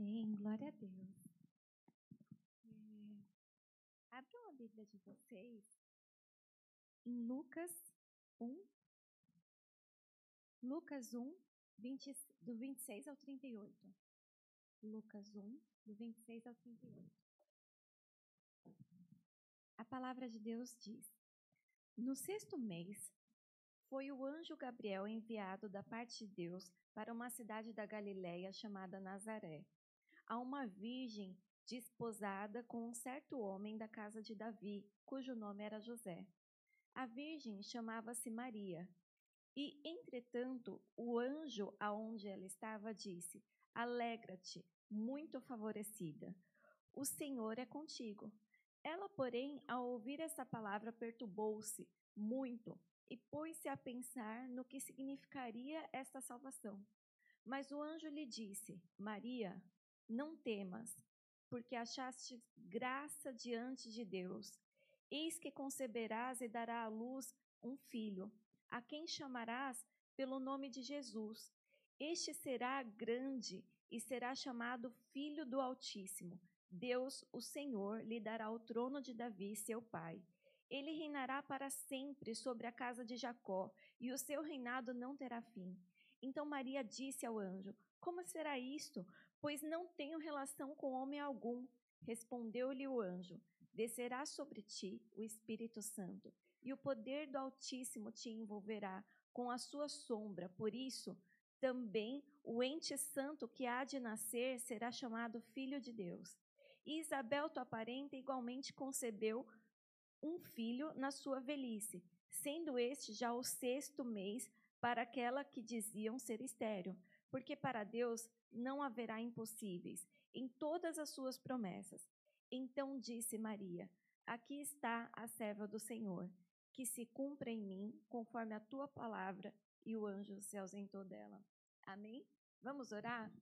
Amém, glória a Deus. É, abram a Bíblia de vocês em Lucas 1. Lucas 1, 20, do 26 ao 38. Lucas 1, do 26 ao 38. A palavra de Deus diz: No sexto mês, foi o anjo Gabriel enviado da parte de Deus para uma cidade da Galiléia chamada Nazaré, a uma virgem desposada com um certo homem da casa de Davi, cujo nome era José. A virgem chamava-se Maria. E, entretanto, o anjo aonde ela estava disse: Alegra-te, muito favorecida. O Senhor é contigo. Ela, porém, ao ouvir essa palavra, perturbou-se muito e pôs-se a pensar no que significaria esta salvação. Mas o anjo lhe disse: Maria, não temas, porque achaste graça diante de Deus. Eis que conceberás e dará à luz um filho, a quem chamarás pelo nome de Jesus. Este será grande e será chamado Filho do Altíssimo. Deus, o Senhor, lhe dará o trono de Davi, seu pai ele reinará para sempre sobre a casa de Jacó, e o seu reinado não terá fim. Então Maria disse ao anjo: Como será isto? Pois não tenho relação com homem algum. Respondeu-lhe o anjo: Descerá sobre ti o Espírito Santo, e o poder do Altíssimo te envolverá com a sua sombra. Por isso, também o ente santo que há de nascer será chamado Filho de Deus. E Isabel, tua parenta, igualmente concebeu um filho na sua velhice, sendo este já o sexto mês para aquela que diziam ser estéril, porque para Deus não haverá impossíveis em todas as suas promessas. Então disse Maria: Aqui está a serva do Senhor, que se cumpra em mim conforme a tua palavra. E o anjo se ausentou dela. Amém? Vamos orar?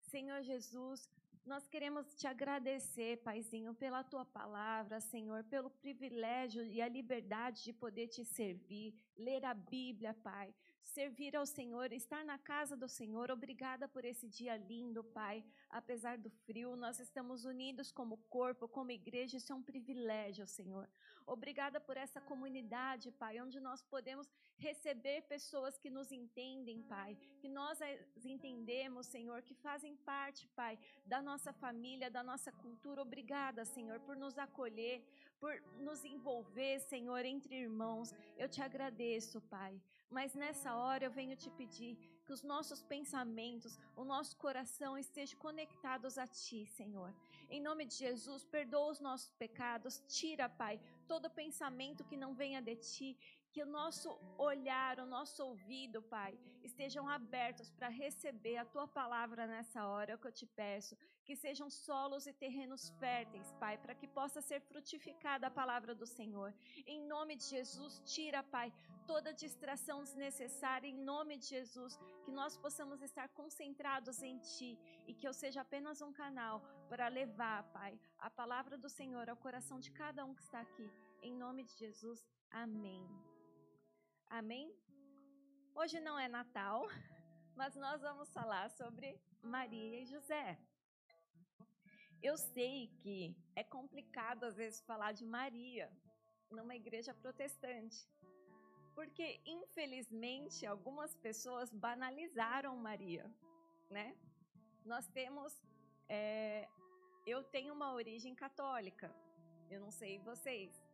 Senhor Jesus, nós queremos te agradecer, Paizinho, pela tua palavra, Senhor, pelo privilégio e a liberdade de poder te servir, ler a Bíblia, Pai, servir ao Senhor, estar na casa do Senhor. Obrigada por esse dia lindo, Pai. Apesar do frio, nós estamos unidos como corpo, como igreja, isso é um privilégio, Senhor. Obrigada por essa comunidade, Pai, onde nós podemos receber pessoas que nos entendem, Pai, que nós as entendemos, Senhor, que fazem parte, Pai, da nossa família, da nossa cultura. Obrigada, Senhor, por nos acolher, por nos envolver, Senhor, entre irmãos. Eu te agradeço, Pai. Mas nessa hora eu venho te pedir que os nossos pensamentos, o nosso coração estejam conectados a Ti, Senhor. Em nome de Jesus, perdoa os nossos pecados, tira, Pai, todo pensamento que não venha de Ti que o nosso olhar, o nosso ouvido, Pai, estejam abertos para receber a tua palavra nessa hora, é o que eu te peço. Que sejam solos e terrenos férteis, Pai, para que possa ser frutificada a palavra do Senhor. Em nome de Jesus, tira, Pai, toda distração desnecessária, em nome de Jesus, que nós possamos estar concentrados em Ti e que eu seja apenas um canal para levar, Pai, a palavra do Senhor ao coração de cada um que está aqui. Em nome de Jesus, amém. Amém? Hoje não é Natal, mas nós vamos falar sobre Maria e José. Eu sei que é complicado às vezes falar de Maria numa igreja protestante, porque infelizmente algumas pessoas banalizaram Maria, né? Nós temos, é, eu tenho uma origem católica, eu não sei vocês,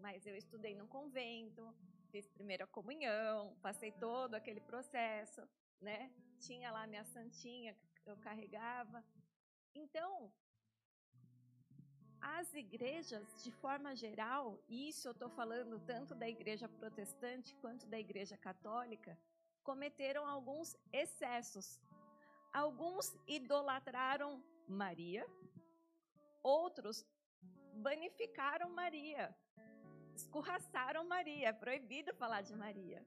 mas eu estudei no convento, fiz primeira comunhão, passei todo aquele processo, né? Tinha lá minha santinha que eu carregava. Então, as igrejas, de forma geral, e isso eu estou falando tanto da igreja protestante quanto da igreja católica, cometeram alguns excessos. Alguns idolatraram Maria, outros banificaram Maria escorraçaram Maria, é proibido falar de Maria.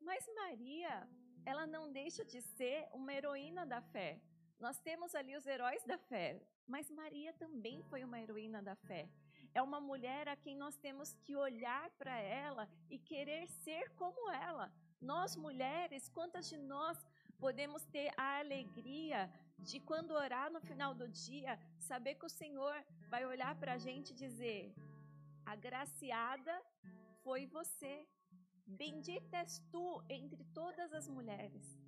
Mas Maria, ela não deixa de ser uma heroína da fé. Nós temos ali os heróis da fé, mas Maria também foi uma heroína da fé. É uma mulher a quem nós temos que olhar para ela e querer ser como ela. Nós mulheres, quantas de nós podemos ter a alegria de quando orar no final do dia, saber que o Senhor vai olhar para a gente e dizer: agraciada foi você, bendita és tu entre todas as mulheres.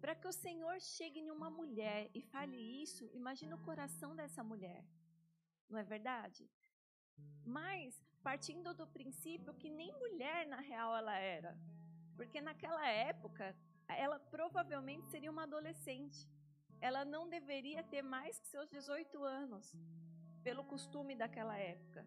Para que o Senhor chegue em uma mulher e fale isso, imagina o coração dessa mulher, não é verdade? Mas partindo do princípio que nem mulher na real ela era, porque naquela época ela provavelmente seria uma adolescente. Ela não deveria ter mais que seus 18 anos, pelo costume daquela época.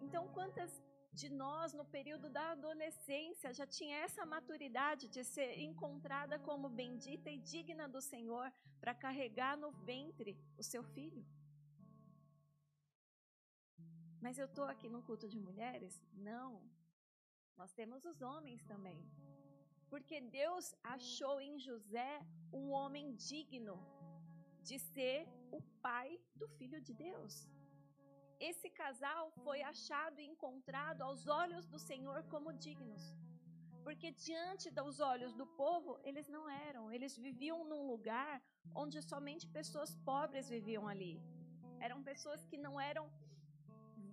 Então, quantas de nós, no período da adolescência, já tinha essa maturidade de ser encontrada como bendita e digna do Senhor para carregar no ventre o seu filho? Mas eu estou aqui no culto de mulheres? Não. Nós temos os homens também. Porque Deus achou em José um homem digno de ser o pai do filho de Deus. Esse casal foi achado e encontrado aos olhos do Senhor como dignos. Porque diante dos olhos do povo, eles não eram. Eles viviam num lugar onde somente pessoas pobres viviam ali. Eram pessoas que não eram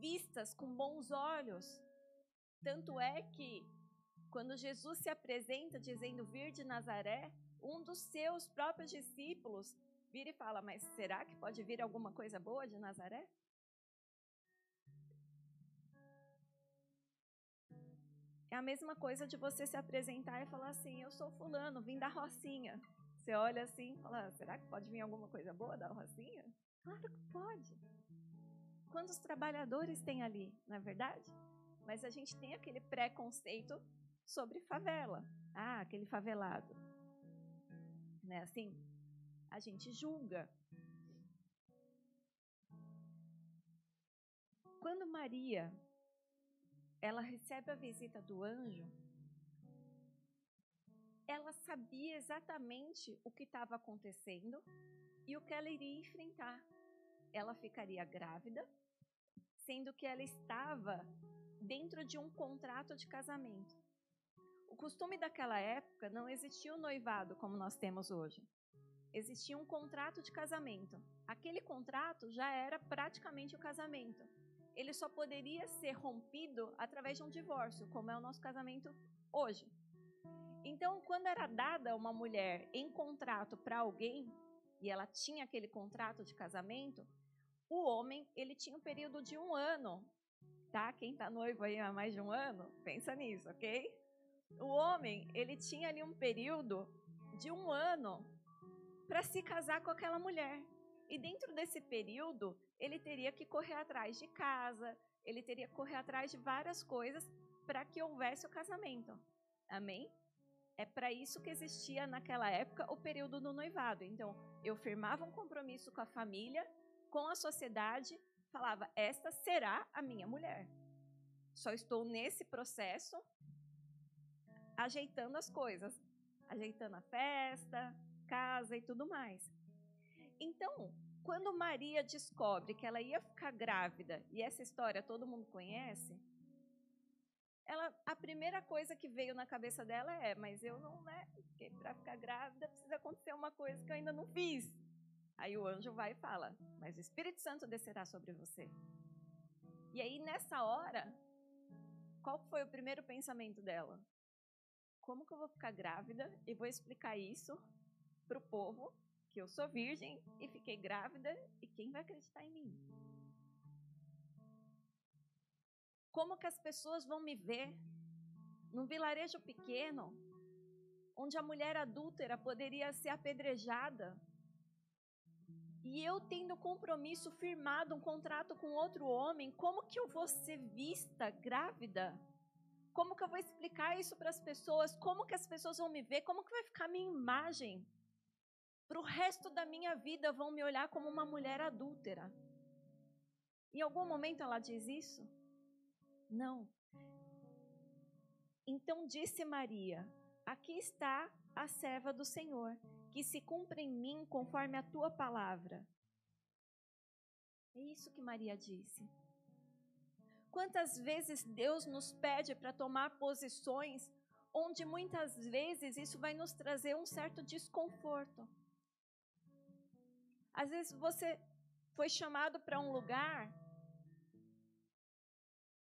vistas com bons olhos. Tanto é que quando Jesus se apresenta dizendo vir de Nazaré, um dos seus próprios discípulos vira e fala: Mas será que pode vir alguma coisa boa de Nazaré? É a mesma coisa de você se apresentar e falar assim: Eu sou Fulano, vim da Rocinha. Você olha assim e fala: Será que pode vir alguma coisa boa da Rocinha? Claro que pode. Quantos trabalhadores tem ali, não é verdade? Mas a gente tem aquele preconceito sobre favela. Ah, aquele favelado. Né? Assim, a gente julga. Quando Maria ela recebe a visita do anjo, ela sabia exatamente o que estava acontecendo e o que ela iria enfrentar. Ela ficaria grávida, sendo que ela estava dentro de um contrato de casamento. O costume daquela época não existia o noivado como nós temos hoje. Existia um contrato de casamento. Aquele contrato já era praticamente o casamento. Ele só poderia ser rompido através de um divórcio, como é o nosso casamento hoje. Então, quando era dada uma mulher em contrato para alguém, e ela tinha aquele contrato de casamento, o homem ele tinha um período de um ano, tá? Quem está noivo aí há mais de um ano, pensa nisso, ok? O homem, ele tinha ali um período de um ano para se casar com aquela mulher. E dentro desse período, ele teria que correr atrás de casa, ele teria que correr atrás de várias coisas para que houvesse o casamento. Amém? É para isso que existia naquela época o período do noivado. Então, eu firmava um compromisso com a família, com a sociedade, falava: esta será a minha mulher. Só estou nesse processo ajeitando as coisas, ajeitando a festa, casa e tudo mais. Então, quando Maria descobre que ela ia ficar grávida, e essa história todo mundo conhece, ela, a primeira coisa que veio na cabeça dela é: mas eu não, né? Para ficar grávida precisa acontecer uma coisa que eu ainda não fiz. Aí o anjo vai e fala: mas o Espírito Santo descerá sobre você. E aí nessa hora, qual foi o primeiro pensamento dela? como que eu vou ficar grávida e vou explicar isso para o povo que eu sou virgem e fiquei grávida e quem vai acreditar em mim? Como que as pessoas vão me ver num vilarejo pequeno, onde a mulher adúltera poderia ser apedrejada, e eu tendo compromisso firmado, um contrato com outro homem, como que eu vou ser vista grávida? Como que eu vou explicar isso para as pessoas? Como que as pessoas vão me ver? Como que vai ficar a minha imagem? Para o resto da minha vida vão me olhar como uma mulher adúltera. Em algum momento ela diz isso? Não. Então disse Maria: Aqui está a serva do Senhor, que se cumpra em mim conforme a tua palavra. É isso que Maria disse. Quantas vezes Deus nos pede para tomar posições onde muitas vezes isso vai nos trazer um certo desconforto. Às vezes você foi chamado para um lugar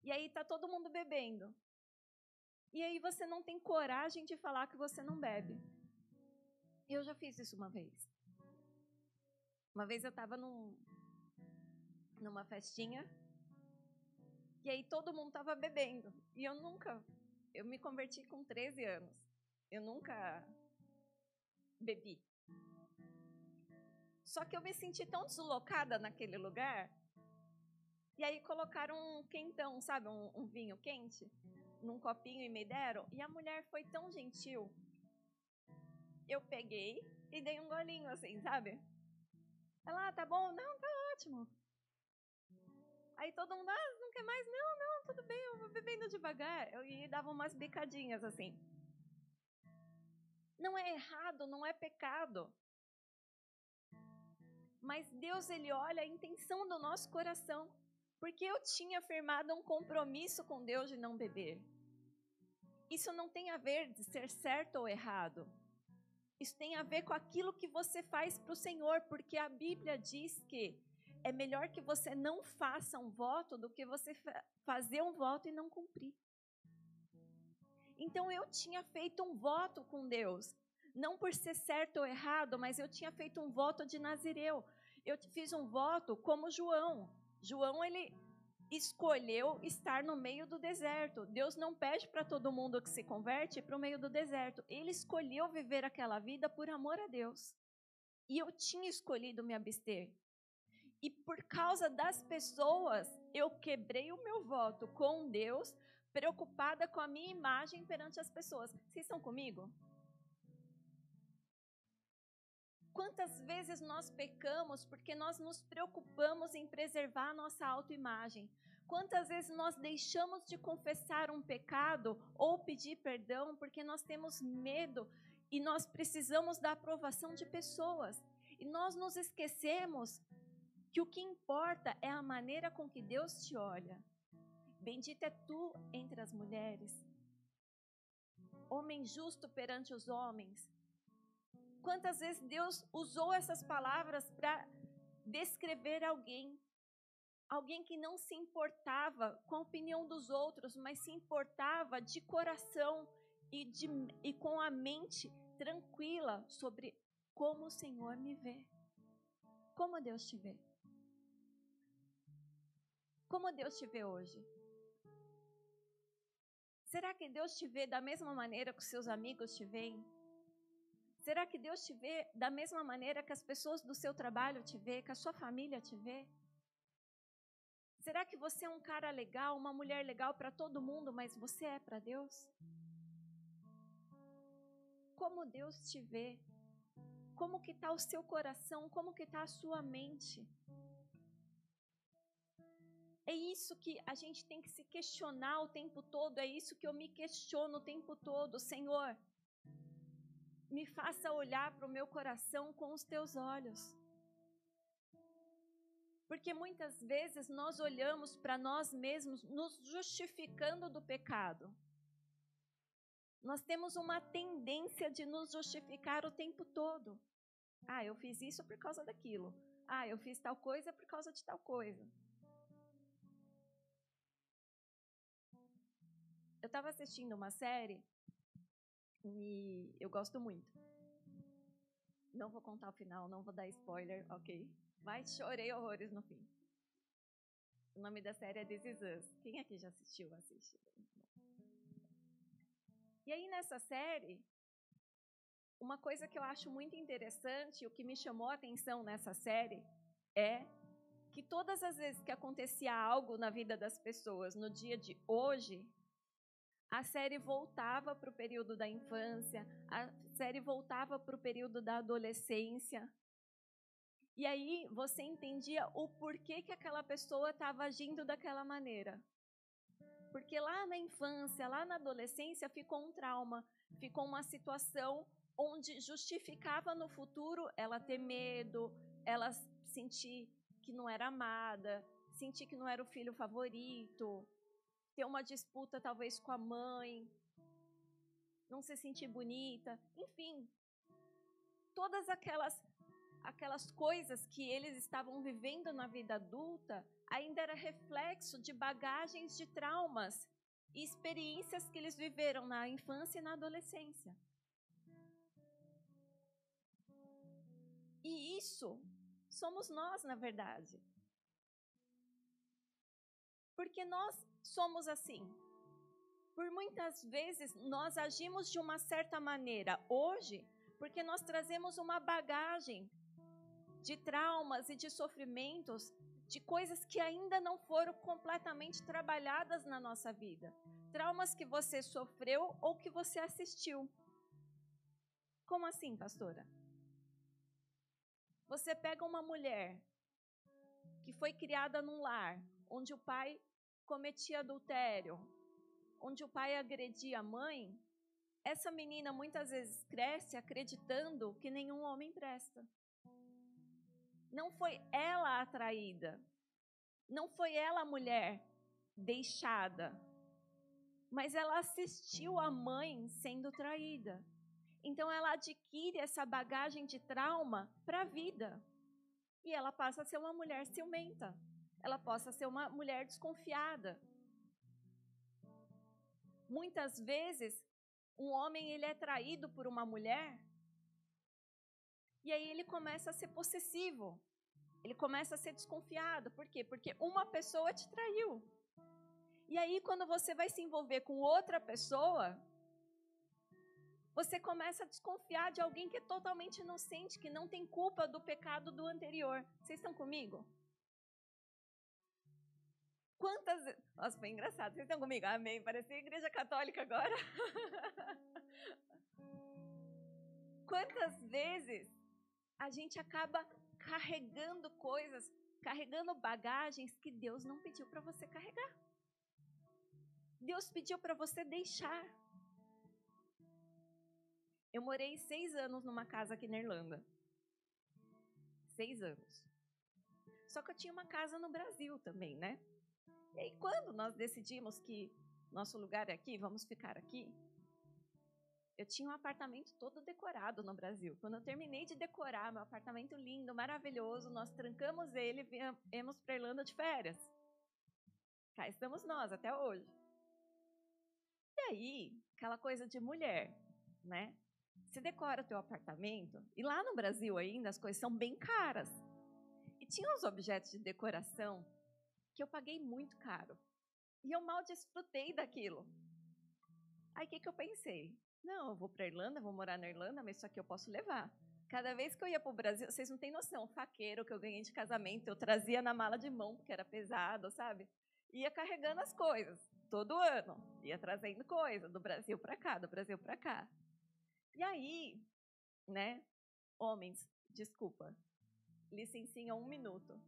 e aí tá todo mundo bebendo. E aí você não tem coragem de falar que você não bebe. Eu já fiz isso uma vez. Uma vez eu estava num, numa festinha e aí todo mundo estava bebendo. E eu nunca, eu me converti com 13 anos. Eu nunca bebi. Só que eu me senti tão deslocada naquele lugar. E aí colocaram um quentão, sabe, um, um vinho quente num copinho e me deram. E a mulher foi tão gentil. Eu peguei e dei um golinho assim, sabe? Ela, ah, tá bom? Não, tá ótimo. Aí todo mundo, ah, não quer mais? Não, não, tudo bem, eu vou bebendo devagar. Eu ia dava umas bicadinhas assim. Não é errado, não é pecado. Mas Deus, Ele olha a intenção do nosso coração. Porque eu tinha firmado um compromisso com Deus de não beber. Isso não tem a ver de ser certo ou errado. Isso tem a ver com aquilo que você faz para o Senhor, porque a Bíblia diz que é melhor que você não faça um voto do que você fazer um voto e não cumprir. Então eu tinha feito um voto com Deus, não por ser certo ou errado, mas eu tinha feito um voto de Nazireu. Eu fiz um voto como João. João, ele escolheu estar no meio do deserto. Deus não pede para todo mundo que se converte para o meio do deserto. Ele escolheu viver aquela vida por amor a Deus. E eu tinha escolhido me abster. E por causa das pessoas, eu quebrei o meu voto com Deus, preocupada com a minha imagem perante as pessoas. Vocês estão comigo? Quantas vezes nós pecamos porque nós nos preocupamos em preservar a nossa autoimagem? Quantas vezes nós deixamos de confessar um pecado ou pedir perdão porque nós temos medo e nós precisamos da aprovação de pessoas? E nós nos esquecemos que o que importa é a maneira com que Deus te olha. Bendita é tu entre as mulheres. Homem justo perante os homens, Quantas vezes Deus usou essas palavras para descrever alguém? Alguém que não se importava com a opinião dos outros, mas se importava de coração e, de, e com a mente tranquila sobre como o Senhor me vê. Como Deus te vê? Como Deus te vê hoje? Será que Deus te vê da mesma maneira que os seus amigos te veem? Será que Deus te vê da mesma maneira que as pessoas do seu trabalho te vê, que a sua família te vê? Será que você é um cara legal, uma mulher legal para todo mundo, mas você é para Deus? Como Deus te vê? Como que está o seu coração? Como que está a sua mente? É isso que a gente tem que se questionar o tempo todo, é isso que eu me questiono o tempo todo. Senhor, me faça olhar para o meu coração com os teus olhos. Porque muitas vezes nós olhamos para nós mesmos nos justificando do pecado. Nós temos uma tendência de nos justificar o tempo todo. Ah, eu fiz isso por causa daquilo. Ah, eu fiz tal coisa por causa de tal coisa. Eu estava assistindo uma série e eu gosto muito. Não vou contar o final, não vou dar spoiler, ok? Mas chorei horrores no fim. O nome da série é This Is Us. Quem aqui já assistiu? Assiste. E aí, nessa série, uma coisa que eu acho muito interessante, o que me chamou a atenção nessa série, é que todas as vezes que acontecia algo na vida das pessoas no dia de hoje, a série voltava para o período da infância, a série voltava para o período da adolescência. E aí você entendia o porquê que aquela pessoa estava agindo daquela maneira. Porque lá na infância, lá na adolescência, ficou um trauma, ficou uma situação onde justificava no futuro ela ter medo, ela sentir que não era amada, sentir que não era o filho favorito, ter uma disputa talvez com a mãe, não se sentir bonita, enfim, todas aquelas aquelas coisas que eles estavam vivendo na vida adulta ainda era reflexo de bagagens de traumas e experiências que eles viveram na infância e na adolescência. E isso somos nós, na verdade. Porque nós somos assim. Por muitas vezes nós agimos de uma certa maneira hoje, porque nós trazemos uma bagagem de traumas e de sofrimentos, de coisas que ainda não foram completamente trabalhadas na nossa vida. Traumas que você sofreu ou que você assistiu. Como assim, pastora? Você pega uma mulher que foi criada num lar onde o pai cometia adultério, onde o pai agredia a mãe, essa menina muitas vezes cresce acreditando que nenhum homem presta. Não foi ela atraída, não foi ela a mulher deixada, mas ela assistiu a mãe sendo traída. Então ela adquire essa bagagem de trauma para a vida. E ela passa a ser uma mulher ciumenta. Ela passa a ser uma mulher desconfiada. Muitas vezes, um homem ele é traído por uma mulher e aí ele começa a ser possessivo. Ele começa a ser desconfiado. Por quê? Porque uma pessoa te traiu. E aí, quando você vai se envolver com outra pessoa, você começa a desconfiar de alguém que é totalmente inocente, que não tem culpa do pecado do anterior. Vocês estão comigo? Quantas. Nossa, foi engraçado. Vocês estão comigo? Amém. Parecia igreja católica agora. Quantas vezes a gente acaba carregando coisas, carregando bagagens que Deus não pediu para você carregar? Deus pediu para você deixar. Eu morei seis anos numa casa aqui na Irlanda. Seis anos. Só que eu tinha uma casa no Brasil também, né? E aí, quando nós decidimos que nosso lugar é aqui, vamos ficar aqui, eu tinha um apartamento todo decorado no Brasil. Quando eu terminei de decorar meu apartamento lindo, maravilhoso, nós trancamos ele e viemos para Irlanda de férias. Cá estamos nós até hoje. E aí, aquela coisa de mulher, né? Você decora teu apartamento, e lá no Brasil ainda as coisas são bem caras. E tinha uns objetos de decoração que eu paguei muito caro. E eu mal desfrutei daquilo. Aí o que, que eu pensei? Não, eu vou para Irlanda, vou morar na Irlanda, mas isso aqui eu posso levar. Cada vez que eu ia para o Brasil, vocês não têm noção, o faqueiro que eu ganhei de casamento, eu trazia na mala de mão, porque era pesado, sabe? Ia carregando as coisas, todo ano. Ia trazendo coisa, do Brasil para cá, do Brasil para cá. E aí, né, homens, desculpa, licencinha um minuto.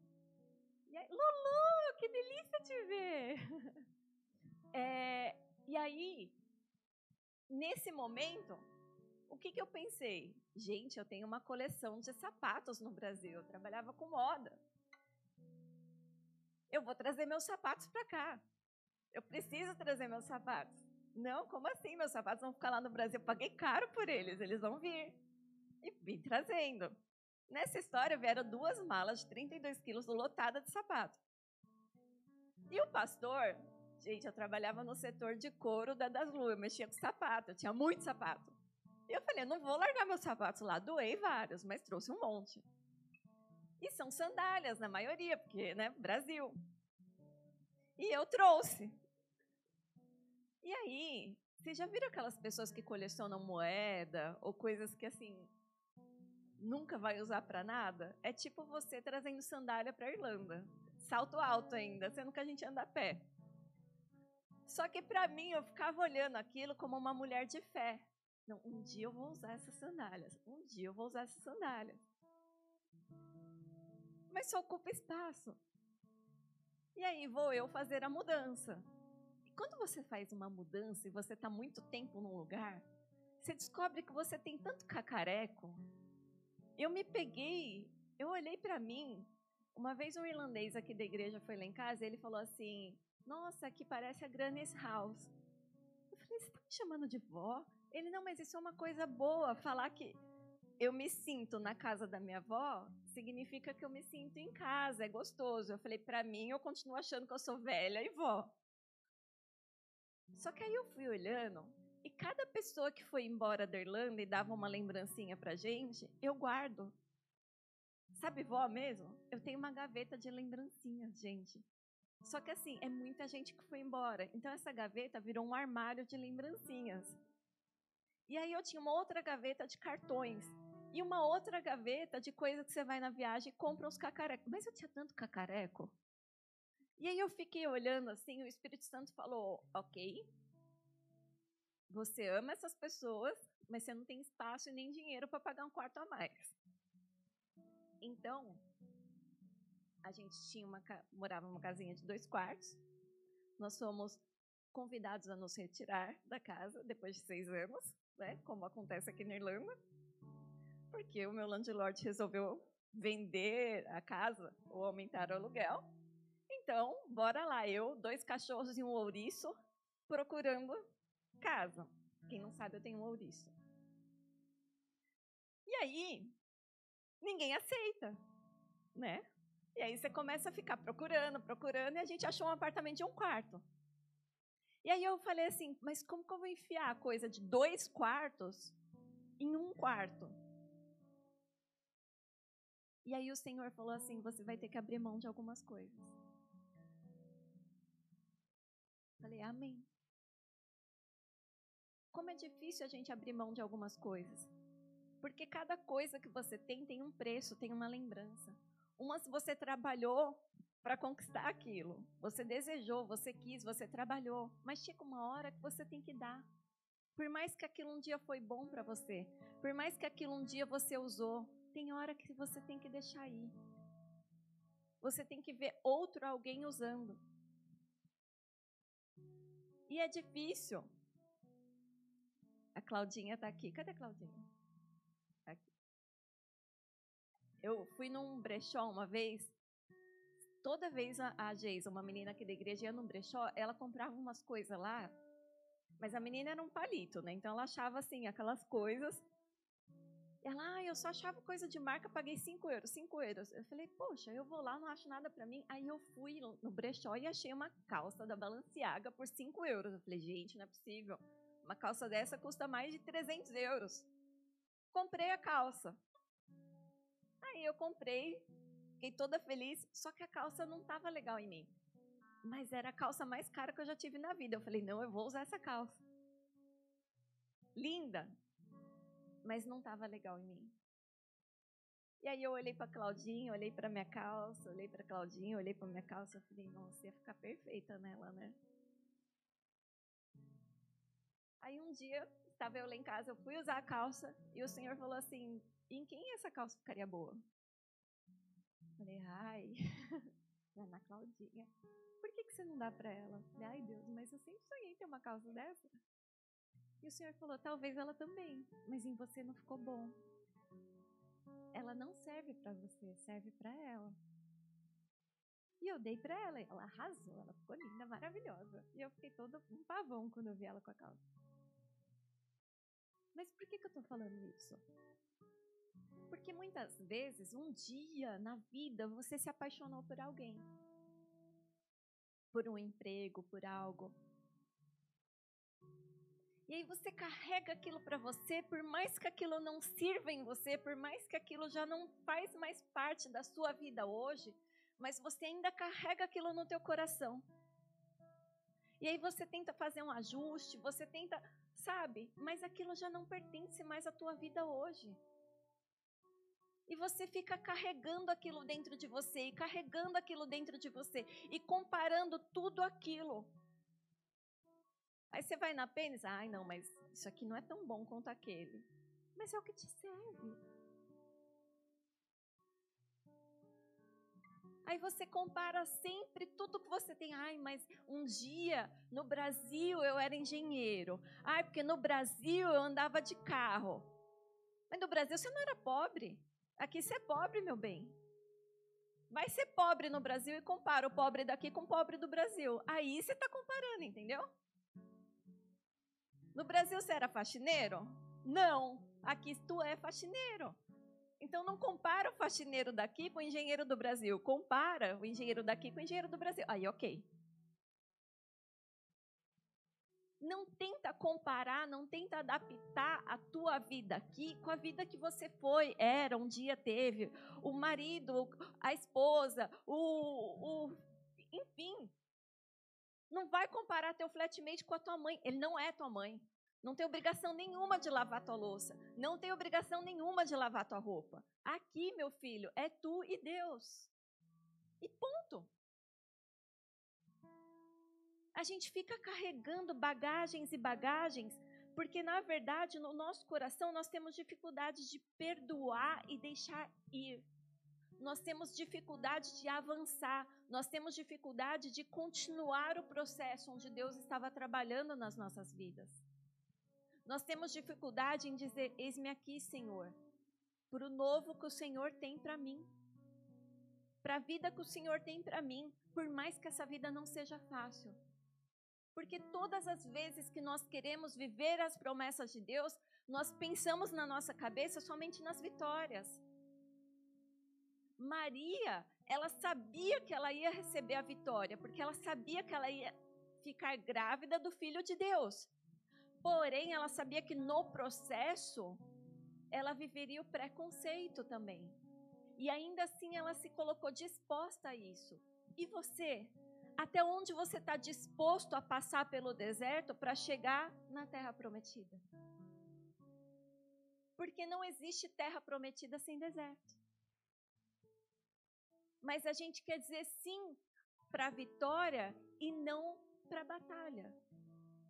E aí, Lulu, que delícia te ver! É, e aí, nesse momento, o que, que eu pensei? Gente, eu tenho uma coleção de sapatos no Brasil, eu trabalhava com moda. Eu vou trazer meus sapatos para cá. Eu preciso trazer meus sapatos. Não, como assim? Meus sapatos vão ficar lá no Brasil. Eu paguei caro por eles, eles vão vir. E vim trazendo. Nessa história vieram duas malas de 32 quilos lotadas de sapato. E o pastor, gente, eu trabalhava no setor de couro da Daslu, eu mexia com sapato, eu tinha muito sapato. E eu falei, não vou largar meus sapatos lá, doei vários, mas trouxe um monte. E são sandálias na maioria, porque, né, Brasil. E eu trouxe. E aí, vocês já viram aquelas pessoas que colecionam moeda ou coisas que assim nunca vai usar para nada? É tipo você trazendo sandália para Irlanda. Salto alto ainda, sendo que a gente anda a pé. Só que para mim eu ficava olhando aquilo como uma mulher de fé. Não, um dia eu vou usar essas sandálias. Um dia eu vou usar essas sandálias. Mas só ocupa espaço. E aí vou eu fazer a mudança quando você faz uma mudança e você está muito tempo num lugar, você descobre que você tem tanto cacareco. Eu me peguei, eu olhei para mim. Uma vez um irlandês aqui da igreja foi lá em casa e ele falou assim: Nossa, aqui parece a Granny's House. Eu falei: Você está me chamando de vó? Ele: Não, mas isso é uma coisa boa, falar que eu me sinto na casa da minha avó, significa que eu me sinto em casa, é gostoso. Eu falei, para mim, eu continuo achando que eu sou velha e vó. Só que aí eu fui olhando, e cada pessoa que foi embora da Irlanda e dava uma lembrancinha pra gente, eu guardo. Sabe vó mesmo? Eu tenho uma gaveta de lembrancinhas, gente. Só que assim, é muita gente que foi embora. Então essa gaveta virou um armário de lembrancinhas. E aí eu tinha uma outra gaveta de cartões. E uma outra gaveta de coisa que você vai na viagem e compra uns cacarecos. Mas eu tinha tanto cacareco. E aí eu fiquei olhando assim, o Espírito Santo falou: Ok, você ama essas pessoas, mas você não tem espaço e nem dinheiro para pagar um quarto a mais. Então, a gente tinha uma morava numa casinha de dois quartos. Nós fomos convidados a nos retirar da casa depois de seis anos, né? Como acontece aqui na Irlanda, porque o meu landlord resolveu vender a casa ou aumentar o aluguel. Então, bora lá, eu, dois cachorros e um ouriço, procurando casa. Quem não sabe, eu tenho um ouriço. E aí, ninguém aceita, né? E aí você começa a ficar procurando, procurando, e a gente achou um apartamento de um quarto. E aí eu falei assim, mas como que eu vou enfiar a coisa de dois quartos em um quarto? E aí o Senhor falou assim, você vai ter que abrir mão de algumas coisas. Falei, amém. Como é difícil a gente abrir mão de algumas coisas. Porque cada coisa que você tem tem um preço, tem uma lembrança. Umas você trabalhou para conquistar aquilo. Você desejou, você quis, você trabalhou. Mas chega uma hora que você tem que dar. Por mais que aquilo um dia foi bom para você, por mais que aquilo um dia você usou, tem hora que você tem que deixar ir. Você tem que ver outro alguém usando. E é difícil. A Claudinha está aqui. Cadê a Claudinha? Eu fui num brechó uma vez. Toda vez a, a Geisa, uma menina aqui da igreja, ia num brechó, ela comprava umas coisas lá. Mas a menina era um palito, né? Então ela achava assim, aquelas coisas. Ela, ah, eu só achava coisa de marca, paguei 5 euros, 5 euros. Eu falei, poxa, eu vou lá, não acho nada para mim. Aí eu fui no brechó e achei uma calça da Balenciaga por 5 euros. Eu falei, gente, não é possível. Uma calça dessa custa mais de 300 euros. Comprei a calça. Eu comprei, fiquei toda feliz, só que a calça não estava legal em mim. Mas era a calça mais cara que eu já tive na vida. Eu falei, não, eu vou usar essa calça. Linda, mas não estava legal em mim. E aí eu olhei para Claudinha, olhei para minha calça, olhei para Claudinha, olhei para minha calça, eu falei, nossa, ia ficar perfeita nela, né? Aí um dia, estava eu lá em casa, eu fui usar a calça e o Senhor falou assim: em quem essa calça ficaria boa? Falei, ai, na Claudinha. Por que, que você não dá para ela? Falei, ai, Deus, mas eu sempre sonhei em ter uma calça dessa. E o Senhor falou, talvez ela também, mas em você não ficou bom. Ela não serve para você, serve para ela. E eu dei para ela, ela arrasou, ela ficou linda, maravilhosa. E eu fiquei todo um pavão quando eu vi ela com a calça. Mas por que, que eu estou falando isso? Porque muitas vezes, um dia na vida, você se apaixonou por alguém. Por um emprego, por algo. E aí você carrega aquilo para você, por mais que aquilo não sirva em você, por mais que aquilo já não faz mais parte da sua vida hoje, mas você ainda carrega aquilo no teu coração. E aí você tenta fazer um ajuste, você tenta, sabe? Mas aquilo já não pertence mais à tua vida hoje. E você fica carregando aquilo dentro de você, e carregando aquilo dentro de você, e comparando tudo aquilo. Aí você vai na pênis, ai não, mas isso aqui não é tão bom quanto aquele. Mas é o que te serve. Aí você compara sempre tudo que você tem. Ai, mas um dia no Brasil eu era engenheiro. Ai, porque no Brasil eu andava de carro. Mas no Brasil você não era pobre. Aqui você é pobre, meu bem. Vai ser pobre no Brasil e compara o pobre daqui com o pobre do Brasil. Aí você está comparando, entendeu? No Brasil você era faxineiro? Não. Aqui tu é faxineiro. Então não compara o faxineiro daqui com o engenheiro do Brasil. Compara o engenheiro daqui com o engenheiro do Brasil. Aí, ok. Não tenta comparar, não tenta adaptar a tua vida aqui com a vida que você foi, era, um dia teve. O marido, a esposa, o, o enfim. Não vai comparar teu flatmate com a tua mãe. Ele não é tua mãe. Não tem obrigação nenhuma de lavar tua louça. Não tem obrigação nenhuma de lavar tua roupa. Aqui, meu filho, é tu e Deus. E ponto. A gente fica carregando bagagens e bagagens, porque na verdade, no nosso coração, nós temos dificuldade de perdoar e deixar ir. Nós temos dificuldade de avançar, nós temos dificuldade de continuar o processo onde Deus estava trabalhando nas nossas vidas. Nós temos dificuldade em dizer: Eis-me aqui, Senhor, para o novo que o Senhor tem para mim, para a vida que o Senhor tem para mim, por mais que essa vida não seja fácil. Porque todas as vezes que nós queremos viver as promessas de Deus, nós pensamos na nossa cabeça somente nas vitórias. Maria, ela sabia que ela ia receber a vitória, porque ela sabia que ela ia ficar grávida do filho de Deus. Porém, ela sabia que no processo ela viveria o preconceito também. E ainda assim ela se colocou disposta a isso. E você? Até onde você está disposto a passar pelo deserto para chegar na terra prometida? Porque não existe terra prometida sem deserto. Mas a gente quer dizer sim para a vitória e não para a batalha.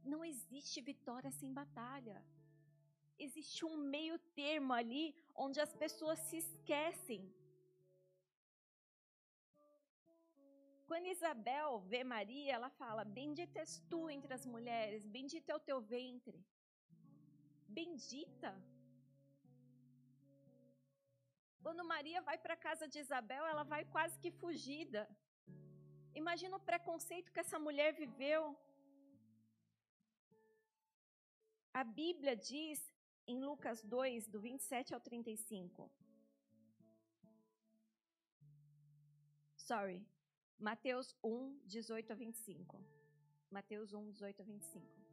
Não existe vitória sem batalha. Existe um meio termo ali onde as pessoas se esquecem. Quando Isabel vê Maria, ela fala: Bendita és tu entre as mulheres, bendito é o teu ventre. Bendita. Quando Maria vai para a casa de Isabel, ela vai quase que fugida. Imagina o preconceito que essa mulher viveu. A Bíblia diz em Lucas 2, do 27 ao 35. Sorry. Mateus 1, 18 a 25. Mateus 1, 18 a 25.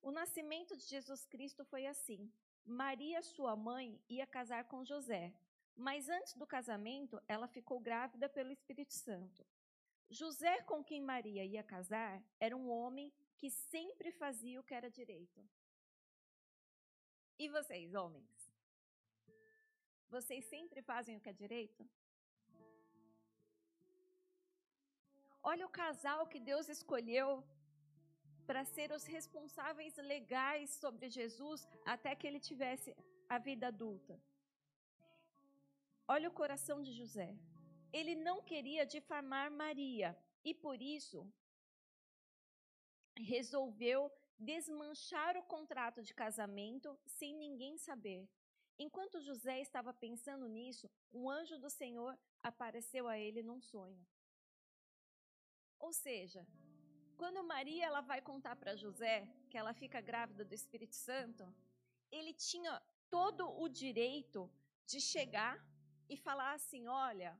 O nascimento de Jesus Cristo foi assim. Maria, sua mãe, ia casar com José, mas antes do casamento, ela ficou grávida pelo Espírito Santo. José, com quem Maria ia casar, era um homem que sempre fazia o que era direito. E vocês, homens? Vocês sempre fazem o que é direito? Olha o casal que Deus escolheu para ser os responsáveis legais sobre Jesus até que ele tivesse a vida adulta. Olha o coração de José. Ele não queria difamar Maria e por isso resolveu desmanchar o contrato de casamento sem ninguém saber. Enquanto José estava pensando nisso, um anjo do Senhor apareceu a ele num sonho. Ou seja, quando Maria ela vai contar para José que ela fica grávida do Espírito Santo, ele tinha todo o direito de chegar e falar assim: olha,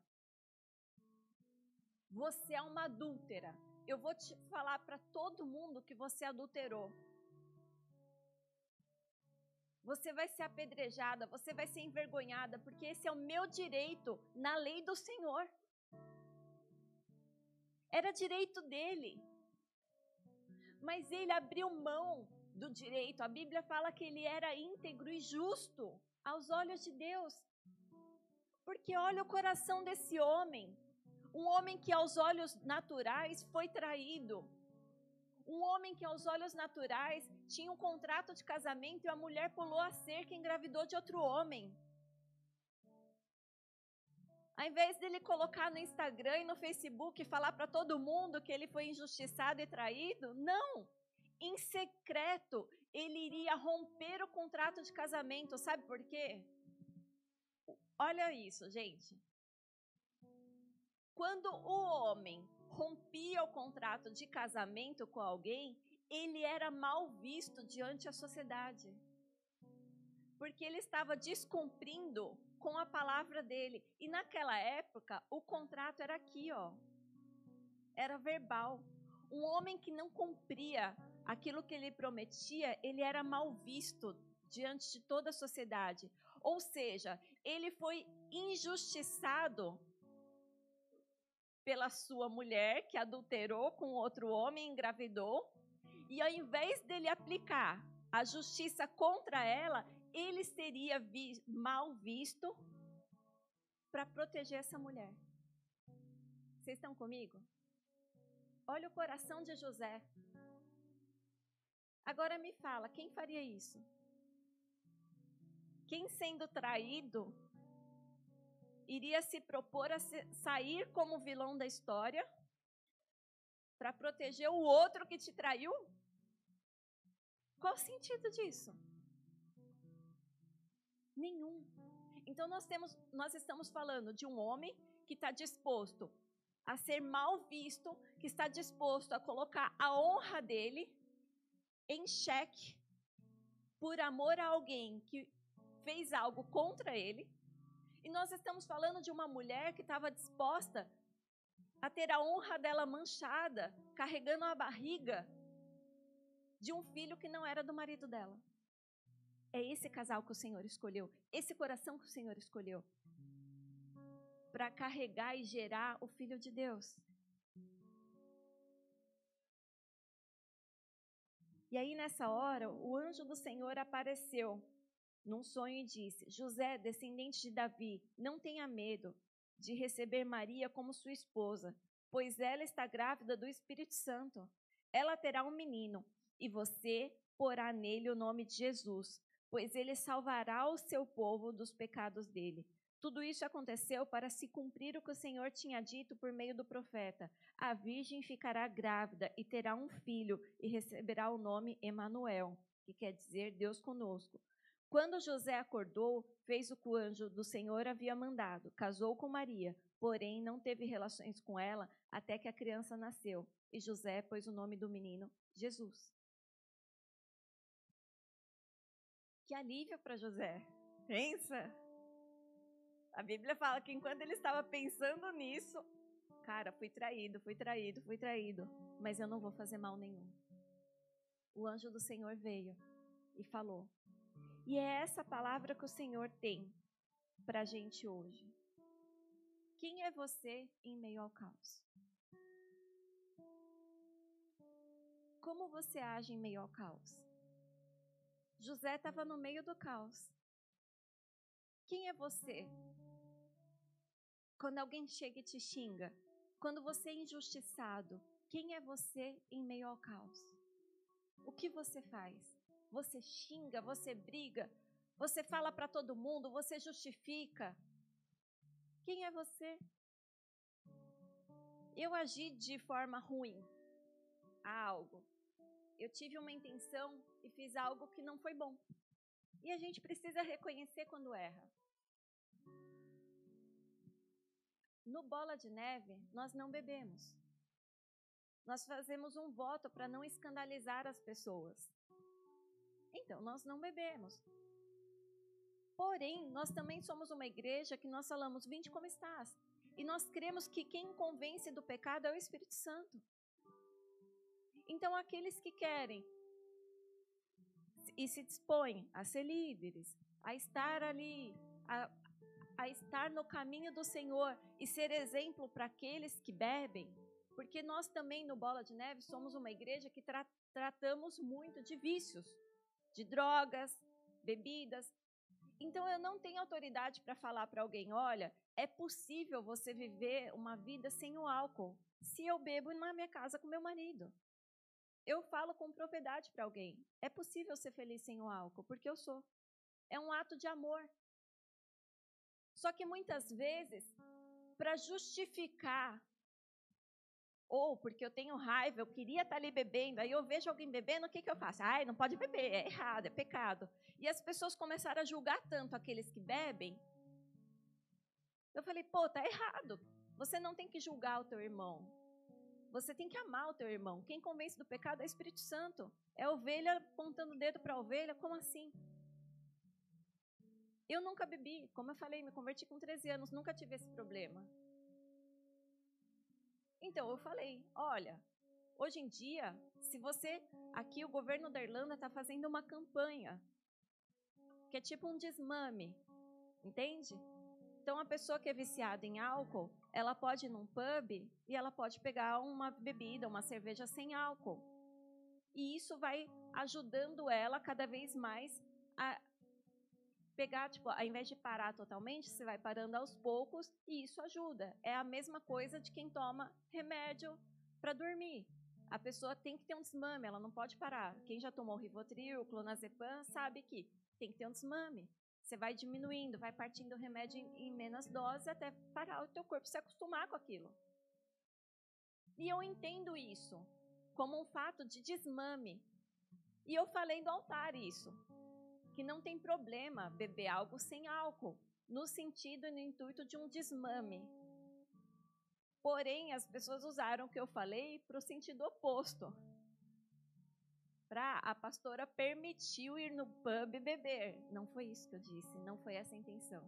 você é uma adúltera, eu vou te falar para todo mundo que você adulterou. Você vai ser apedrejada, você vai ser envergonhada, porque esse é o meu direito na lei do Senhor. Era direito dele. Mas ele abriu mão do direito. A Bíblia fala que ele era íntegro e justo aos olhos de Deus. Porque olha o coração desse homem. Um homem que aos olhos naturais foi traído. Um homem que aos olhos naturais tinha um contrato de casamento e a mulher pulou a cerca e engravidou de outro homem. Ao invés dele colocar no Instagram e no Facebook e falar para todo mundo que ele foi injustiçado e traído, não. Em secreto, ele iria romper o contrato de casamento. Sabe por quê? Olha isso, gente. Quando o homem rompia o contrato de casamento com alguém, ele era mal visto diante da sociedade. porque ele estava descumprindo com a palavra dele. E naquela época, o contrato era aqui, ó. Era verbal. Um homem que não cumpria aquilo que ele prometia, ele era mal visto diante de toda a sociedade. Ou seja, ele foi injustiçado pela sua mulher, que adulterou com outro homem, engravidou, e ao invés dele aplicar a justiça contra ela, ele seria vi mal visto para proteger essa mulher. Vocês estão comigo? Olha o coração de José. Agora me fala, quem faria isso? Quem sendo traído iria se propor a sair como vilão da história para proteger o outro que te traiu? Qual o sentido disso? Nenhum. Então nós temos, nós estamos falando de um homem que está disposto a ser mal visto, que está disposto a colocar a honra dele em xeque por amor a alguém que fez algo contra ele. E nós estamos falando de uma mulher que estava disposta a ter a honra dela manchada, carregando a barriga de um filho que não era do marido dela. É esse casal que o Senhor escolheu, esse coração que o Senhor escolheu para carregar e gerar o filho de Deus. E aí, nessa hora, o anjo do Senhor apareceu num sonho e disse: José, descendente de Davi, não tenha medo de receber Maria como sua esposa, pois ela está grávida do Espírito Santo. Ela terá um menino, e você porá nele o nome de Jesus, pois ele salvará o seu povo dos pecados dele. Tudo isso aconteceu para se cumprir o que o Senhor tinha dito por meio do profeta: A virgem ficará grávida e terá um filho e receberá o nome Emanuel, que quer dizer Deus conosco. Quando José acordou, fez o que o anjo do Senhor havia mandado, casou com Maria, porém não teve relações com ela até que a criança nasceu, e José pôs o nome do menino Jesus. Que alívio para José. Pensa. A Bíblia fala que enquanto ele estava pensando nisso, cara, fui traído, fui traído, fui traído, mas eu não vou fazer mal nenhum. O anjo do Senhor veio e falou. E é essa palavra que o Senhor tem para a gente hoje. Quem é você em meio ao caos? Como você age em meio ao caos? José estava no meio do caos. Quem é você quando alguém chega e te xinga, quando você é injustiçado, quem é você em meio ao caos? O que você faz? Você xinga, você briga, você fala para todo mundo, você justifica. Quem é você? Eu agi de forma ruim a algo. Eu tive uma intenção e fiz algo que não foi bom. E a gente precisa reconhecer quando erra. No Bola de Neve, nós não bebemos. Nós fazemos um voto para não escandalizar as pessoas. Então, nós não bebemos. Porém, nós também somos uma igreja que nós falamos, vinde como estás. E nós cremos que quem convence do pecado é o Espírito Santo. Então, aqueles que querem e se dispõem a ser líderes, a estar ali, a a estar no caminho do Senhor e ser exemplo para aqueles que bebem, porque nós também no Bola de Neve somos uma igreja que tra tratamos muito de vícios, de drogas, bebidas. Então eu não tenho autoridade para falar para alguém, olha, é possível você viver uma vida sem o álcool, se eu bebo na minha casa com meu marido. Eu falo com propriedade para alguém, é possível ser feliz sem o álcool, porque eu sou. É um ato de amor, só que muitas vezes, para justificar, ou porque eu tenho raiva, eu queria estar tá ali bebendo, aí eu vejo alguém bebendo, o que, que eu faço? Ai, não pode beber, é errado, é pecado. E as pessoas começaram a julgar tanto aqueles que bebem. Eu falei, pô, tá errado. Você não tem que julgar o teu irmão. Você tem que amar o teu irmão. Quem convence do pecado é o Espírito Santo. É a ovelha apontando o dedo para a ovelha? Como assim? Eu nunca bebi, como eu falei, me converti com 13 anos, nunca tive esse problema. Então eu falei: olha, hoje em dia, se você. Aqui o governo da Irlanda está fazendo uma campanha, que é tipo um desmame, entende? Então a pessoa que é viciada em álcool, ela pode ir num pub e ela pode pegar uma bebida, uma cerveja sem álcool. E isso vai ajudando ela cada vez mais a pegar, tipo, ao invés de parar totalmente, você vai parando aos poucos e isso ajuda. É a mesma coisa de quem toma remédio para dormir. A pessoa tem que ter um desmame, ela não pode parar. Quem já tomou Rivotril, Clonazepam, sabe que tem que ter um desmame. Você vai diminuindo, vai partindo o remédio em, em menos dose até parar o teu corpo se acostumar com aquilo. E eu entendo isso como um fato de desmame. E eu falei do altar isso que não tem problema beber algo sem álcool, no sentido e no intuito de um desmame. Porém, as pessoas usaram o que eu falei para o sentido oposto. A pastora permitiu ir no pub beber. Não foi isso que eu disse, não foi essa a intenção.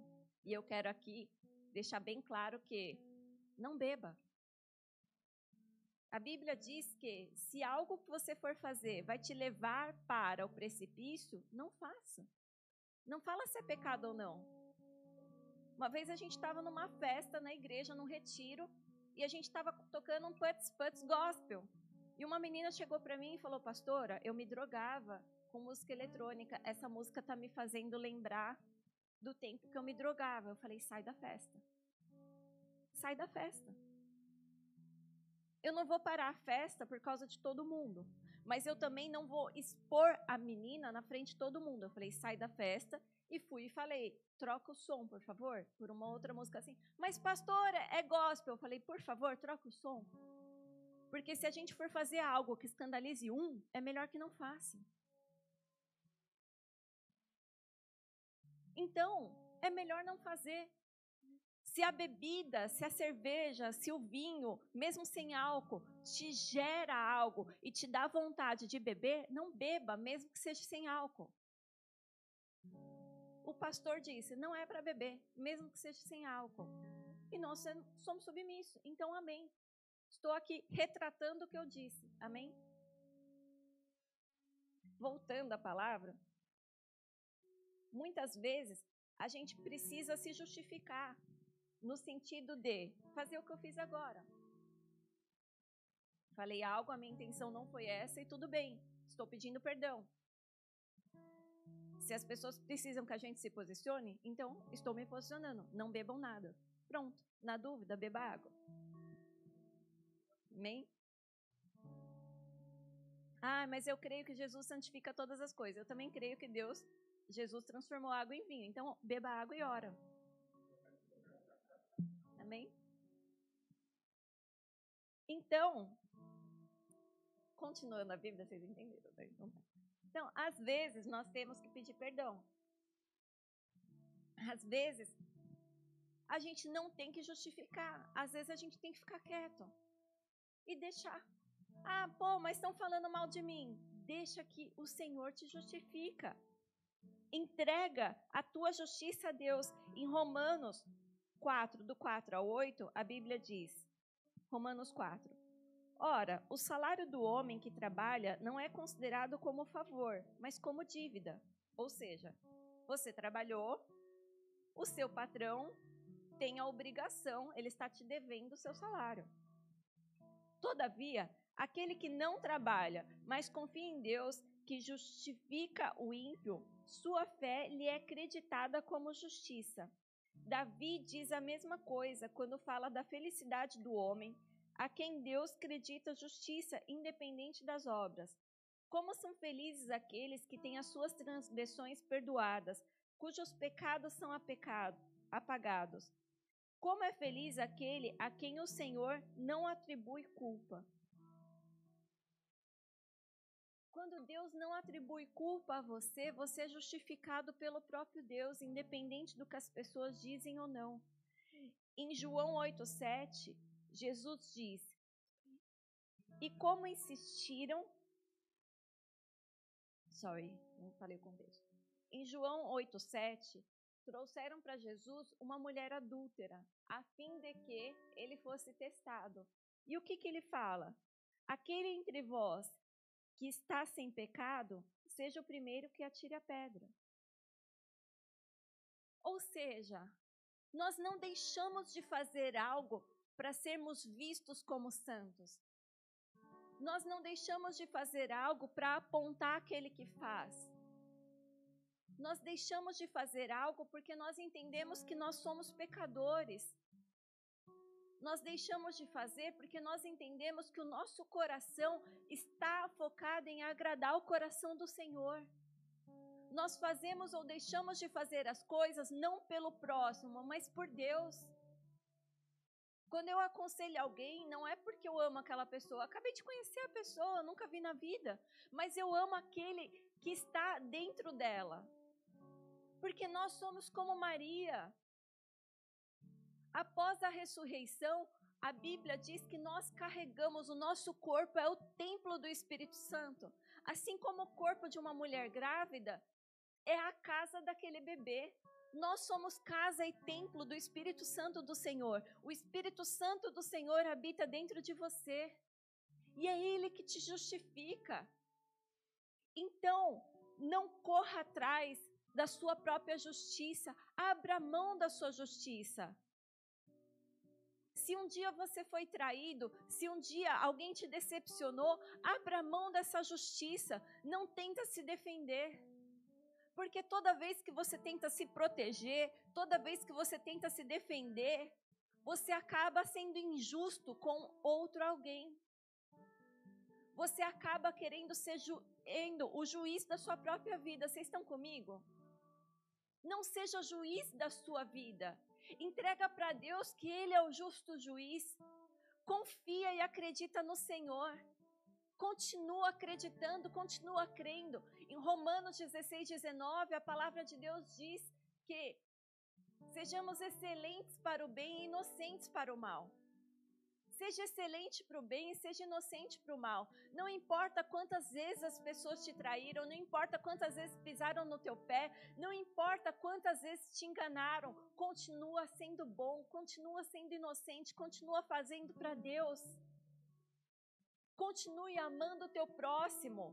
E eu quero aqui deixar bem claro que não beba. A Bíblia diz que se algo que você for fazer vai te levar para o precipício, não faça. Não fala se é pecado ou não. Uma vez a gente estava numa festa na igreja, num retiro, e a gente estava tocando um putz putz gospel. E uma menina chegou para mim e falou: Pastora, eu me drogava com música eletrônica. Essa música está me fazendo lembrar do tempo que eu me drogava. Eu falei: Sai da festa. Sai da festa. Eu não vou parar a festa por causa de todo mundo. Mas eu também não vou expor a menina na frente de todo mundo. Eu falei, sai da festa. E fui e falei, troca o som, por favor, por uma outra música assim. Mas, pastora, é gospel. Eu falei, por favor, troca o som. Porque se a gente for fazer algo que escandalize um, é melhor que não faça. Então, é melhor não fazer. Se a bebida, se a cerveja, se o vinho, mesmo sem álcool, te gera algo e te dá vontade de beber, não beba, mesmo que seja sem álcool. O pastor disse: não é para beber, mesmo que seja sem álcool. E nós somos submissos. Então, amém. Estou aqui retratando o que eu disse. Amém? Voltando à palavra, muitas vezes a gente precisa se justificar no sentido de fazer o que eu fiz agora. Falei algo, a minha intenção não foi essa e tudo bem, estou pedindo perdão. Se as pessoas precisam que a gente se posicione, então estou me posicionando. Não bebam nada. Pronto. Na dúvida, beba água. Amém? Ah, mas eu creio que Jesus santifica todas as coisas. Eu também creio que Deus, Jesus transformou água em vinho. Então, beba água e ora. Amém? Então, continuando a Bíblia, vocês entenderam, né? Então, tá. então, às vezes nós temos que pedir perdão. Às vezes a gente não tem que justificar. Às vezes a gente tem que ficar quieto e deixar. Ah, pô, mas estão falando mal de mim. Deixa que o Senhor te justifica. Entrega a tua justiça a Deus. Em Romanos 4, do 4 ao 8, a Bíblia diz, Romanos 4. Ora, o salário do homem que trabalha não é considerado como favor, mas como dívida. Ou seja, você trabalhou, o seu patrão tem a obrigação, ele está te devendo o seu salário. Todavia, aquele que não trabalha, mas confia em Deus, que justifica o ímpio, sua fé lhe é acreditada como justiça. Davi diz a mesma coisa quando fala da felicidade do homem, a quem Deus acredita justiça independente das obras. Como são felizes aqueles que têm as suas transgressões perdoadas, cujos pecados são apagados. Como é feliz aquele a quem o Senhor não atribui culpa. Quando Deus não atribui culpa a você, você é justificado pelo próprio Deus, independente do que as pessoas dizem ou não. Em João 8,7, Jesus diz: E como insistiram. Sorry, não falei o contexto. Em João 8,7, trouxeram para Jesus uma mulher adúltera, a fim de que ele fosse testado. E o que, que ele fala? Aquele entre vós que está sem pecado, seja o primeiro que atire a pedra. Ou seja, nós não deixamos de fazer algo para sermos vistos como santos. Nós não deixamos de fazer algo para apontar aquele que faz. Nós deixamos de fazer algo porque nós entendemos que nós somos pecadores. Nós deixamos de fazer porque nós entendemos que o nosso coração está focado em agradar o coração do Senhor. Nós fazemos ou deixamos de fazer as coisas não pelo próximo, mas por Deus. Quando eu aconselho alguém, não é porque eu amo aquela pessoa. Acabei de conhecer a pessoa, nunca vi na vida, mas eu amo aquele que está dentro dela. Porque nós somos como Maria. Após a ressurreição, a Bíblia diz que nós carregamos o nosso corpo, é o templo do Espírito Santo. Assim como o corpo de uma mulher grávida é a casa daquele bebê. Nós somos casa e templo do Espírito Santo do Senhor. O Espírito Santo do Senhor habita dentro de você. E é Ele que te justifica. Então, não corra atrás da sua própria justiça. Abra mão da sua justiça. Se um dia você foi traído, se um dia alguém te decepcionou, abra mão dessa justiça. Não tenta se defender. Porque toda vez que você tenta se proteger, toda vez que você tenta se defender, você acaba sendo injusto com outro alguém. Você acaba querendo ser ju o juiz da sua própria vida. Vocês estão comigo? Não seja juiz da sua vida. Entrega para Deus que Ele é o justo juiz. Confia e acredita no Senhor. Continua acreditando, continua crendo. Em Romanos 16, 19, a palavra de Deus diz que sejamos excelentes para o bem e inocentes para o mal. Seja excelente para o bem e seja inocente para o mal. Não importa quantas vezes as pessoas te traíram, não importa quantas vezes pisaram no teu pé, não importa quantas vezes te enganaram, continua sendo bom, continua sendo inocente, continua fazendo para Deus. Continue amando o teu próximo.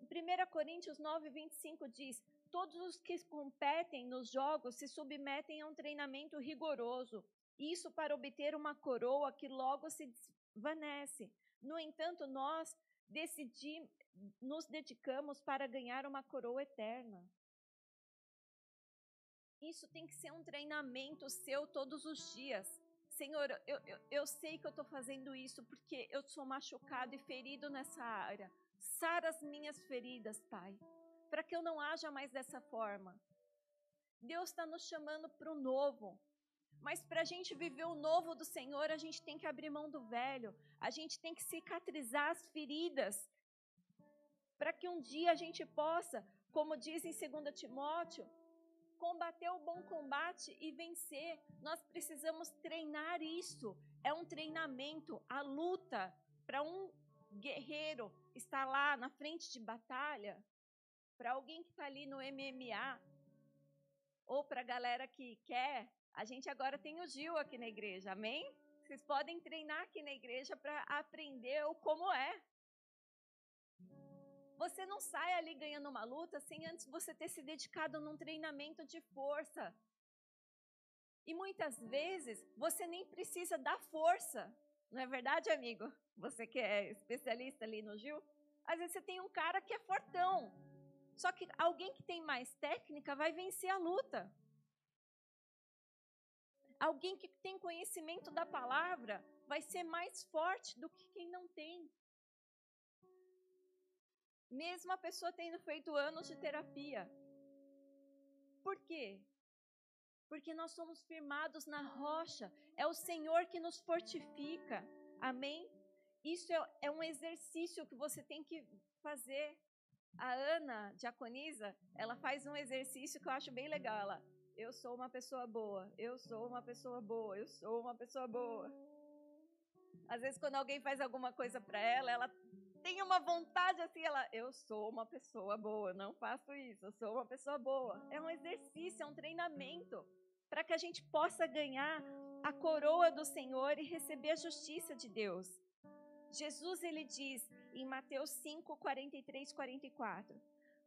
Em 1 Coríntios 9, 25 diz: Todos os que competem nos jogos se submetem a um treinamento rigoroso, isso para obter uma coroa que logo se desvanece. No entanto, nós decidimos, nos dedicamos para ganhar uma coroa eterna. Isso tem que ser um treinamento seu todos os dias. Senhor, eu, eu, eu sei que eu estou fazendo isso porque eu sou machucado e ferido nessa área. Sara as minhas feridas, Pai, para que eu não haja mais dessa forma. Deus está nos chamando para o novo. Mas para a gente viver o novo do Senhor, a gente tem que abrir mão do velho. A gente tem que cicatrizar as feridas. Para que um dia a gente possa, como diz em 2 Timóteo, combater o bom combate e vencer. Nós precisamos treinar isso. É um treinamento. A luta para um guerreiro estar lá na frente de batalha, para alguém que está ali no MMA, ou para a galera que quer, a gente agora tem o Gil aqui na igreja, amém? Vocês podem treinar aqui na igreja para aprender o como é. Você não sai ali ganhando uma luta sem antes você ter se dedicado num treinamento de força. E muitas vezes você nem precisa dar força. Não é verdade, amigo? Você que é especialista ali no Gil, às vezes você tem um cara que é fortão. Só que alguém que tem mais técnica vai vencer a luta. Alguém que tem conhecimento da palavra vai ser mais forte do que quem não tem mesmo a pessoa tendo feito anos de terapia. Por quê? Porque nós somos firmados na rocha, é o Senhor que nos fortifica. Amém? Isso é, é um exercício que você tem que fazer. A Ana, diaconisa, ela faz um exercício que eu acho bem legal. Ela, eu sou uma pessoa boa, eu sou uma pessoa boa, eu sou uma pessoa boa. Às vezes, quando alguém faz alguma coisa para ela, ela tem uma vontade assim, ela, eu sou uma pessoa boa, não faço isso, eu sou uma pessoa boa. É um exercício, é um treinamento para que a gente possa ganhar a coroa do Senhor e receber a justiça de Deus. Jesus ele diz em Mateus 5, 43, 44: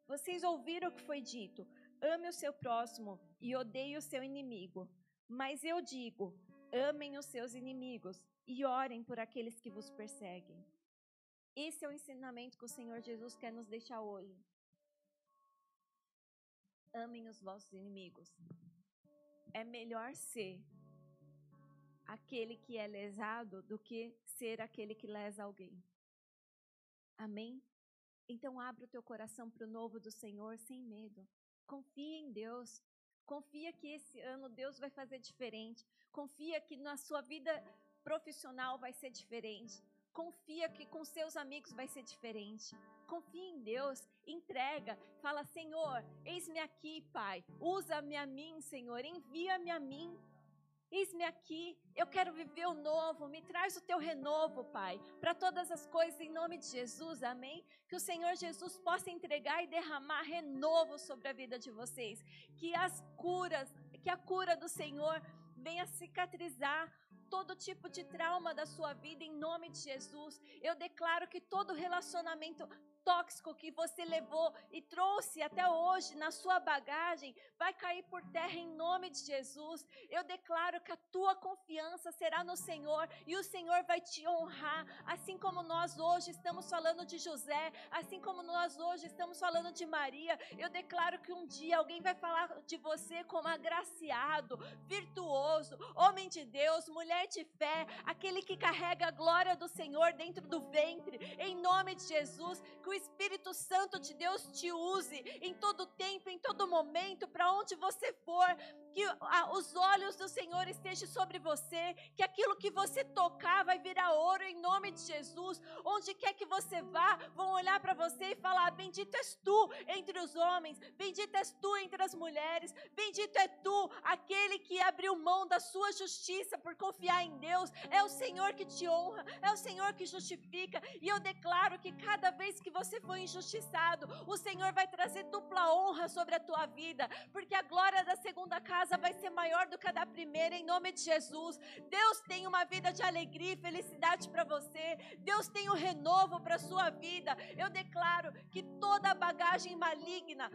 Vocês ouviram o que foi dito: ame o seu próximo e odeie o seu inimigo. Mas eu digo: amem os seus inimigos e orem por aqueles que vos perseguem. Esse é o ensinamento que o Senhor Jesus quer nos deixar hoje. Amem os vossos inimigos. É melhor ser aquele que é lesado do que ser aquele que lesa alguém. Amém? Então abra o teu coração para o novo do Senhor sem medo. Confia em Deus. Confia que esse ano Deus vai fazer diferente. Confia que na sua vida profissional vai ser diferente. Confia que com seus amigos vai ser diferente. Confia em Deus, entrega, fala: Senhor, eis-me aqui, Pai. Usa-me a mim, Senhor. Envia-me a mim. Eis-me aqui, eu quero viver o novo, me traz o teu renovo, Pai, para todas as coisas em nome de Jesus, amém? Que o Senhor Jesus possa entregar e derramar renovo sobre a vida de vocês, que as curas, que a cura do Senhor venha cicatrizar todo tipo de trauma da sua vida em nome de Jesus. Eu declaro que todo relacionamento tóxico que você levou e trouxe até hoje na sua bagagem vai cair por terra em nome de Jesus. Eu declaro que a tua confiança será no Senhor e o Senhor vai te honrar, assim como nós hoje estamos falando de José, assim como nós hoje estamos falando de Maria. Eu declaro que um dia alguém vai falar de você como agraciado, virtuoso, homem de Deus, mulher de fé, aquele que carrega a glória do Senhor dentro do ventre. Em nome de Jesus, que Espírito Santo de Deus te use em todo tempo, em todo momento, para onde você for, que os olhos do Senhor estejam sobre você, que aquilo que você tocar vai virar ouro em nome de Jesus. Onde quer que você vá, vão olhar para você e falar: Bendito és tu entre os homens, bendito és tu entre as mulheres, bendito é tu, aquele que abriu mão da sua justiça por confiar em Deus. É o Senhor que te honra, é o Senhor que justifica. E eu declaro que cada vez que você for injustiçado, o Senhor vai trazer dupla honra sobre a tua vida, porque a glória da segunda casa vai ser maior do que a da primeira, em nome de Jesus. Deus tem uma vida de alegria e felicidade para você, Deus tem um renovo para a sua vida. Eu declaro que toda bagagem maligna,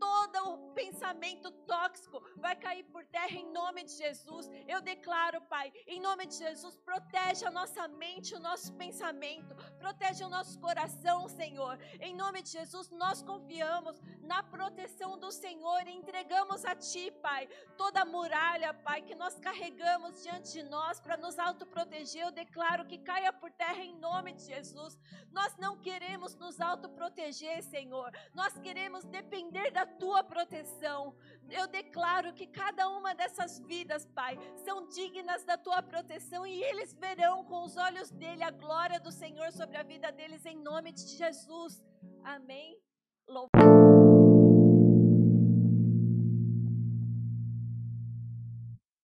todo o pensamento tóxico vai cair por terra em nome de Jesus. Eu declaro, Pai, em nome de Jesus, protege a nossa mente, o nosso pensamento, protege o nosso coração, Senhor. Em nome de Jesus, nós confiamos na proteção do Senhor e entregamos a Ti, Pai, toda a muralha, Pai, que nós carregamos diante de nós para nos autoproteger. Eu declaro que caia por terra em nome de Jesus. Nós não queremos nos autoproteger, Senhor. Nós queremos depender da tua proteção. Eu declaro que cada uma dessas vidas, Pai, são dignas da tua proteção e eles verão com os olhos dele a glória do Senhor sobre a vida deles em nome de Jesus. Amém. Louvado.